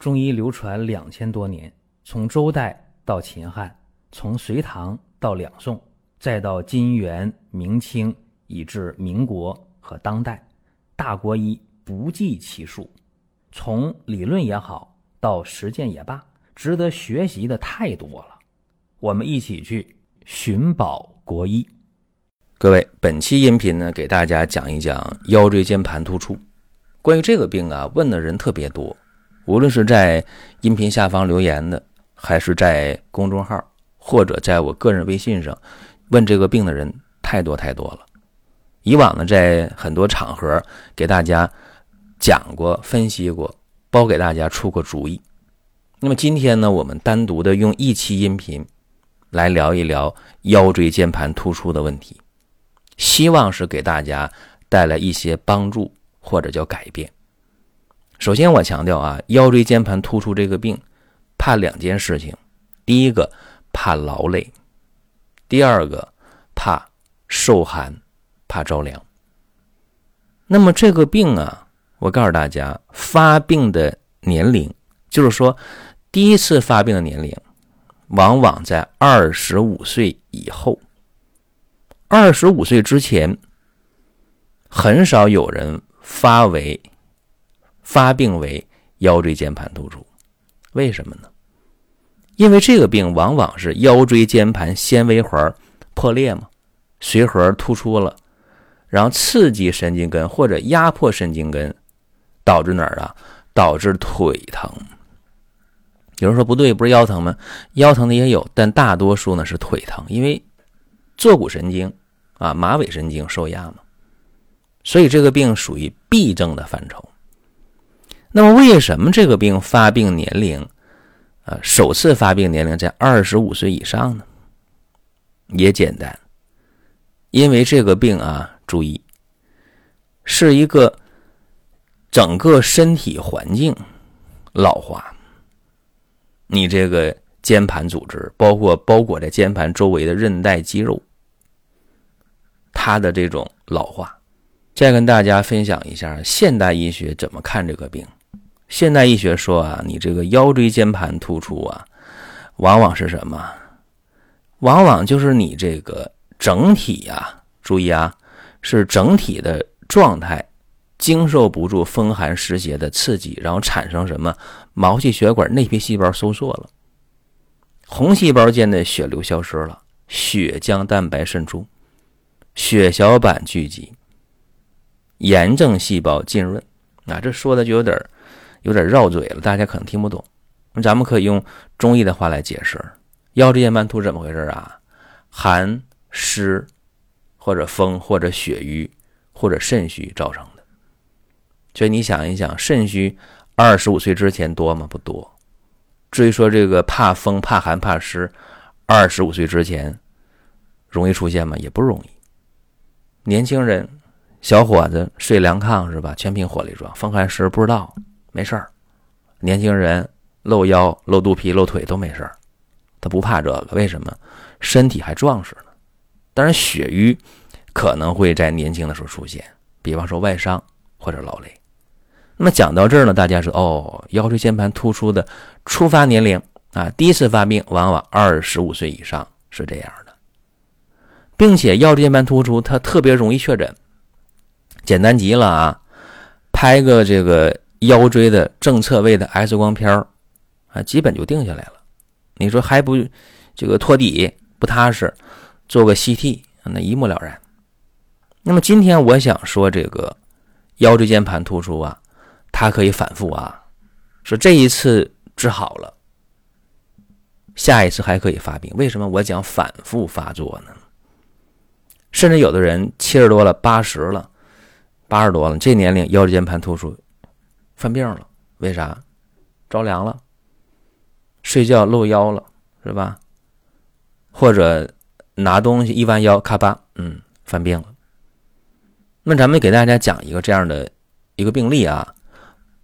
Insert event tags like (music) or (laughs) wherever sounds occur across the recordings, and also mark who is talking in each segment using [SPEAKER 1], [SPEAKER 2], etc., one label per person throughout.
[SPEAKER 1] 中医流传两千多年，从周代到秦汉，从隋唐到两宋，再到金元明清，以至民国和当代，大国医不计其数。从理论也好，到实践也罢，值得学习的太多了。我们一起去寻宝国医。
[SPEAKER 2] 各位，本期音频呢，给大家讲一讲腰椎间盘突出。关于这个病啊，问的人特别多。无论是在音频下方留言的，还是在公众号或者在我个人微信上问这个病的人太多太多了。以往呢，在很多场合给大家讲过、分析过，包给大家出过主意。那么今天呢，我们单独的用一期音频来聊一聊腰椎间盘突出的问题，希望是给大家带来一些帮助或者叫改变。首先，我强调啊，腰椎间盘突出这个病，怕两件事情：第一个怕劳累，第二个怕受寒，怕着凉。那么这个病啊，我告诉大家，发病的年龄，就是说第一次发病的年龄，往往在二十五岁以后。二十五岁之前，很少有人发为。发病为腰椎间盘突出，为什么呢？因为这个病往往是腰椎间盘纤维环破裂嘛，髓核突出了，然后刺激神经根或者压迫神经根，导致哪儿啊？导致腿疼。有人说不对，不是腰疼吗？腰疼的也有，但大多数呢是腿疼，因为坐骨神经啊、马尾神经受压嘛，所以这个病属于痹症的范畴。那么，为什么这个病发病年龄，啊，首次发病年龄在二十五岁以上呢？也简单，因为这个病啊，注意，是一个整个身体环境老化，你这个肩盘组织，包括包裹在肩盘周围的韧带、肌肉，它的这种老化。再跟大家分享一下现代医学怎么看这个病。现代医学说啊，你这个腰椎间盘突出啊，往往是什么？往往就是你这个整体呀，注意啊，是整体的状态经受不住风寒湿邪的刺激，然后产生什么毛细血管内皮细胞收缩了，红细胞间的血流消失了，血浆蛋白渗出，血小板聚集，炎症细胞浸润。啊，这说的就有点。有点绕嘴了，大家可能听不懂。那咱们可以用中医的话来解释：腰椎间盘突怎么回事啊？寒湿或者风或者血瘀或者肾虚造成的。所以你想一想，肾虚二十五岁之前多吗？不多。至于说这个怕风、怕寒、怕湿，二十五岁之前容易出现吗？也不容易。年轻人、小伙子睡凉炕是吧？全凭火力壮，风寒湿不知道。没事儿，年轻人露腰、露肚皮、露腿都没事儿，他不怕这个，为什么？身体还壮实呢。当然，血瘀可能会在年轻的时候出现，比方说外伤或者劳累。那么讲到这儿呢，大家说哦，腰椎间盘突出的初发年龄啊，第一次发病往往二十五岁以上是这样的，并且腰椎间盘突出它特别容易确诊，简单极了啊，拍个这个。腰椎的正侧位的 X 光片啊，基本就定下来了。你说还不这个托底不踏实，做个 CT，那一目了然。那么今天我想说这个腰椎间盘突出啊，它可以反复啊，说这一次治好了，下一次还可以发病。为什么我讲反复发作呢？甚至有的人七十多了、八十了、八十多了，这年龄腰椎间盘突出。犯病了，为啥？着凉了，睡觉露腰了，是吧？或者拿东西一弯腰，咔吧，嗯，犯病了。那咱们给大家讲一个这样的一个病例啊，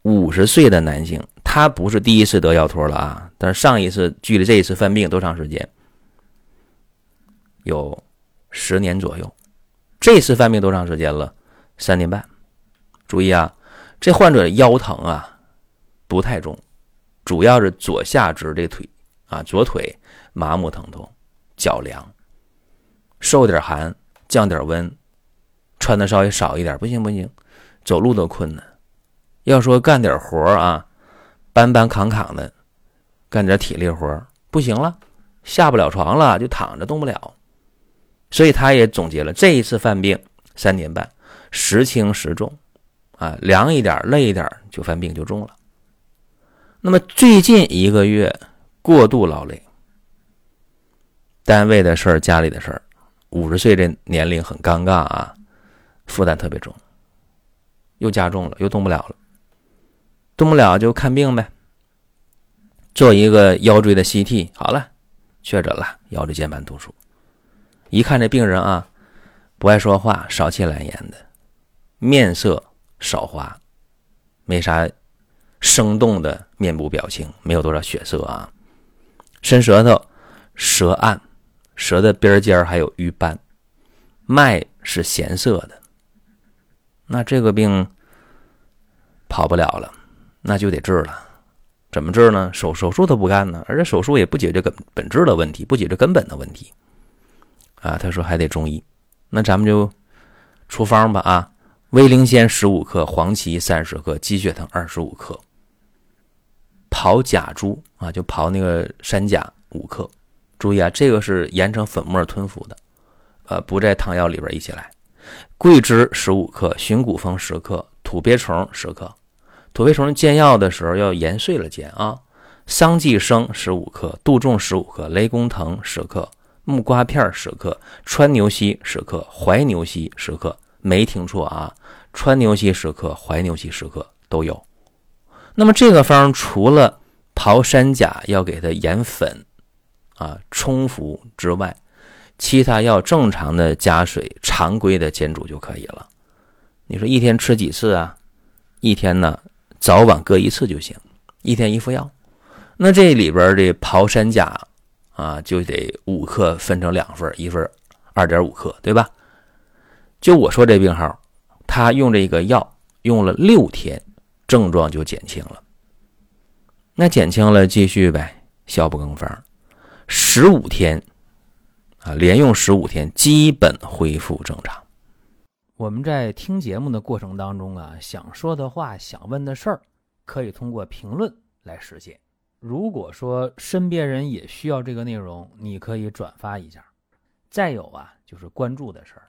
[SPEAKER 2] 五十岁的男性，他不是第一次得腰托了啊，但是上一次距离这一次犯病多长时间？有十年左右。这次犯病多长时间了？三年半。注意啊。这患者腰疼啊，不太重，主要是左下肢这腿啊，左腿麻木疼痛，脚凉，受点寒，降点温，穿的稍微少一点，不行不行，走路都困难。要说干点活啊，搬搬扛扛的，干点体力活不行了，下不了床了，就躺着动不了。所以他也总结了这一次犯病三年半，时轻时重，啊，凉一点累一点就犯病就重了。那么最近一个月过度劳累，单位的事儿、家里的事儿，五十岁这年龄很尴尬啊，负担特别重，又加重了，又动不了了。动不了就看病呗，做一个腰椎的 CT，好了，确诊了腰椎间盘突出。一看这病人啊，不爱说话，少气懒言的，面色少花，没啥生动的面部表情，没有多少血色啊。伸舌头，舌暗，舌的边尖还有瘀斑，脉是咸涩的。那这个病跑不了了。那就得治了，怎么治呢？手手术都不干呢，而且手术也不解决根本质的问题，不解决根本的问题，啊，他说还得中医，那咱们就出方吧啊，威灵仙十五克，黄芪三十克，鸡血藤二十五克，刨甲珠啊，就刨那个山甲五克，注意啊，这个是研成粉末吞服的，呃，不在汤药里边一起来，桂枝十五克，寻骨风十克，土鳖虫十克。土鳖虫煎药的时候要研碎了煎啊，桑寄生十五克，杜仲十五克，雷公藤十克，木瓜片十克，川牛膝十克，怀牛膝十克，没听错啊，川牛膝十克，怀牛膝十克都有。那么这个方除了刨山甲要给它研粉啊冲服之外，其他要正常的加水，常规的煎煮就可以了。你说一天吃几次啊？一天呢？早晚各一次就行，一天一副药。那这里边的刨山甲啊，就得五克分成两份，一份二点五克，对吧？就我说这病号，他用这个药用了六天，症状就减轻了。那减轻了，继续呗，效不更方，十五天啊，连用十五天，基本恢复正常。
[SPEAKER 1] 我们在听节目的过程当中啊，想说的话、想问的事儿，可以通过评论来实现。如果说身边人也需要这个内容，你可以转发一下。再有啊，就是关注的事儿，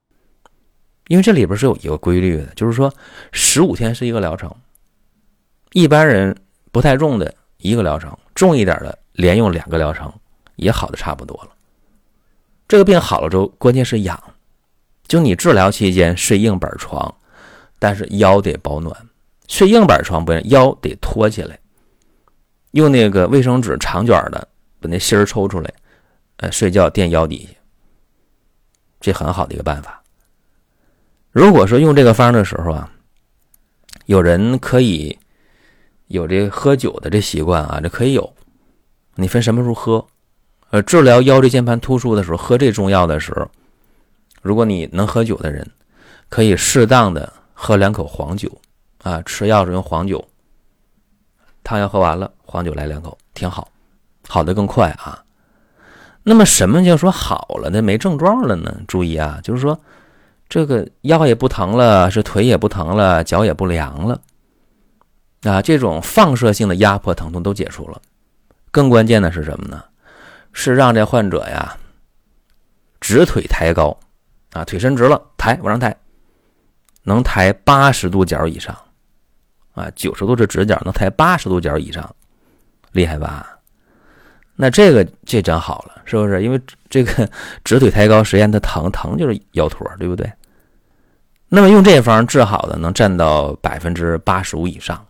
[SPEAKER 2] 因为这里边是有一个规律的，就是说十五天是一个疗程，一般人不太重的一个疗程，重一点的连用两个疗程也好的差不多了。这个病好了之后，关键是养，就你治疗期间睡硬板床，但是腰得保暖。睡硬板床不行，腰得托起来，用那个卫生纸长卷的把那芯儿抽出来，呃，睡觉垫腰底下，这很好的一个办法。如果说用这个方的时候啊，有人可以有这喝酒的这习惯啊，这可以有，你分什么时候喝？呃，治疗腰椎间盘突出的时候喝这中药的时候，如果你能喝酒的人，可以适当的喝两口黄酒。啊，吃药是用黄酒，汤药喝完了，黄酒来两口，挺好，好的更快啊。那么什么叫说好了呢没症状了呢？注意啊，就是说这个腰也不疼了，是腿也不疼了，脚也不凉了，啊，这种放射性的压迫疼痛都解除了。更关键的是什么呢？是让这患者呀，直腿抬高，啊，腿伸直了，抬往上抬，能抬八十度角以上。啊，九十度是直角，能抬八十度角以上，厉害吧？那这个这真好了，是不是？因为这个 (laughs) 直腿抬高实验它疼，疼就是腰托，对不对？那么用这方治好的能占到百分之八十五以上，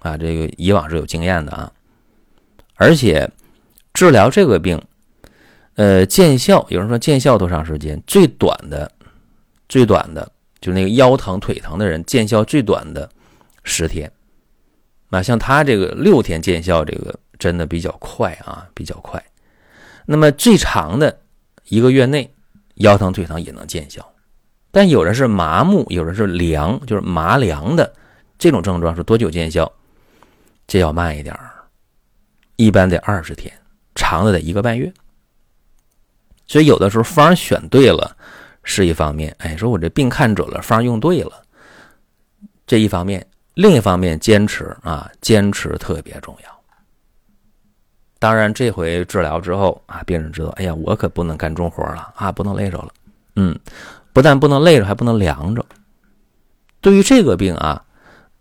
[SPEAKER 2] 啊，这个以往是有经验的啊。而且治疗这个病，呃，见效有人说见效多长时间？最短的，最短的，就那个腰疼腿疼的人，见效最短的十天。那像他这个六天见效，这个真的比较快啊，比较快。那么最长的一个月内，腰疼腿疼也能见效。但有人是麻木，有人是凉，就是麻凉的这种症状是多久见效？这要慢一点儿，一般得二十天，长的得一个半月。所以有的时候方选对了是一方面，哎，说我这病看准了，方用对了，这一方面，另一方面坚持啊，坚持特别重要。当然，这回治疗之后啊，病人知道，哎呀，我可不能干重活了啊，不能累着了，嗯。不但不能累着，还不能凉着。对于这个病啊，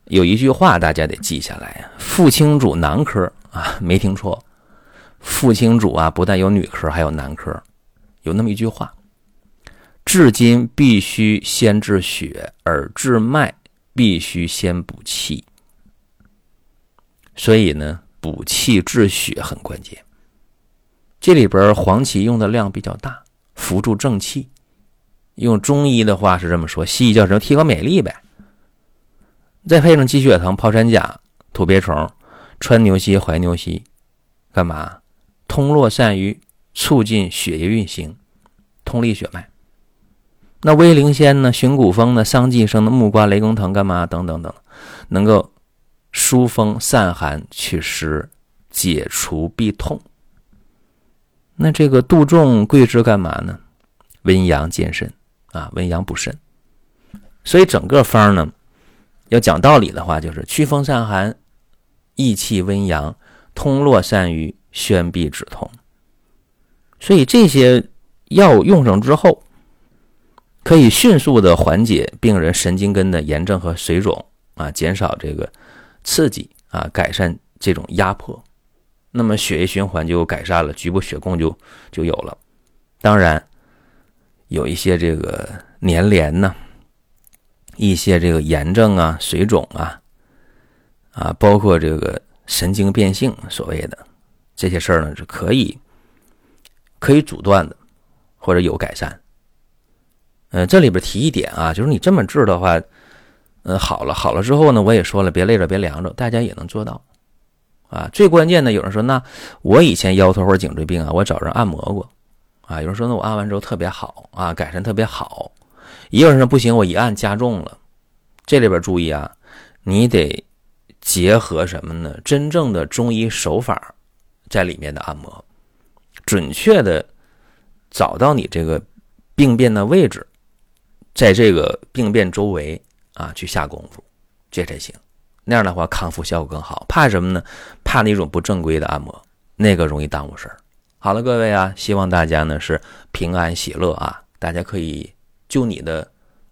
[SPEAKER 2] 有一句话大家得记下来呀：“妇青主男科啊，没听错。妇青主啊，不但有女科，还有男科。有那么一句话：至今必须先治血，而治脉必须先补气。所以呢，补气治血很关键。这里边黄芪用的量比较大，扶助正气。”用中医的话是这么说，西医叫什么？提高免疫力呗。再配上鸡血藤、泡山甲、土鳖虫、川牛膝、怀牛膝，干嘛？通络散瘀，促进血液运行，通利血脉。那威灵仙呢？寻古风呢？桑寄生的木瓜、雷公藤干嘛？等等等，能够疏风散寒、祛湿、解除痹痛。那这个杜仲、桂枝干嘛呢？温阳健肾。啊，温阳补肾，所以整个方呢，要讲道理的话，就是祛风散寒、益气温阳、通络散瘀、宣痹止痛。所以这些药用上之后，可以迅速的缓解病人神经根的炎症和水肿啊，减少这个刺激啊，改善这种压迫，那么血液循环就改善了，局部血供就就有了。当然。有一些这个粘连呢，一些这个炎症啊、水肿啊，啊，包括这个神经变性，所谓的这些事儿呢，是可以可以阻断的，或者有改善。嗯，这里边提一点啊，就是你这么治的话，嗯，好了好了之后呢，我也说了，别累着，别凉着，大家也能做到啊。最关键的，有人说，那我以前腰托或者颈椎病啊，我找人按摩过。啊，有人说那我按完之后特别好啊，改善特别好。也有人说不行，我一按加重了。这里边注意啊，你得结合什么呢？真正的中医手法在里面的按摩，准确的找到你这个病变的位置，在这个病变周围啊去下功夫，这才行。那样的话康复效果更好。怕什么呢？怕那种不正规的按摩，那个容易耽误事儿。好了，各位啊，希望大家呢是平安喜乐啊！大家可以就你的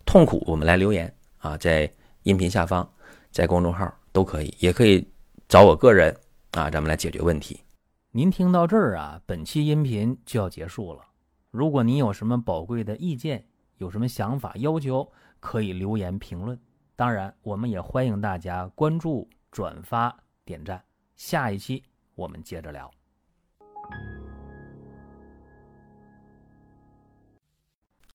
[SPEAKER 2] 痛苦，我们来留言啊，在音频下方，在公众号都可以，也可以找我个人啊，咱们来解决问题。
[SPEAKER 1] 您听到这儿啊，本期音频就要结束了。如果您有什么宝贵的意见，有什么想法要求，可以留言评论。当然，我们也欢迎大家关注、转发、点赞。下一期我们接着聊。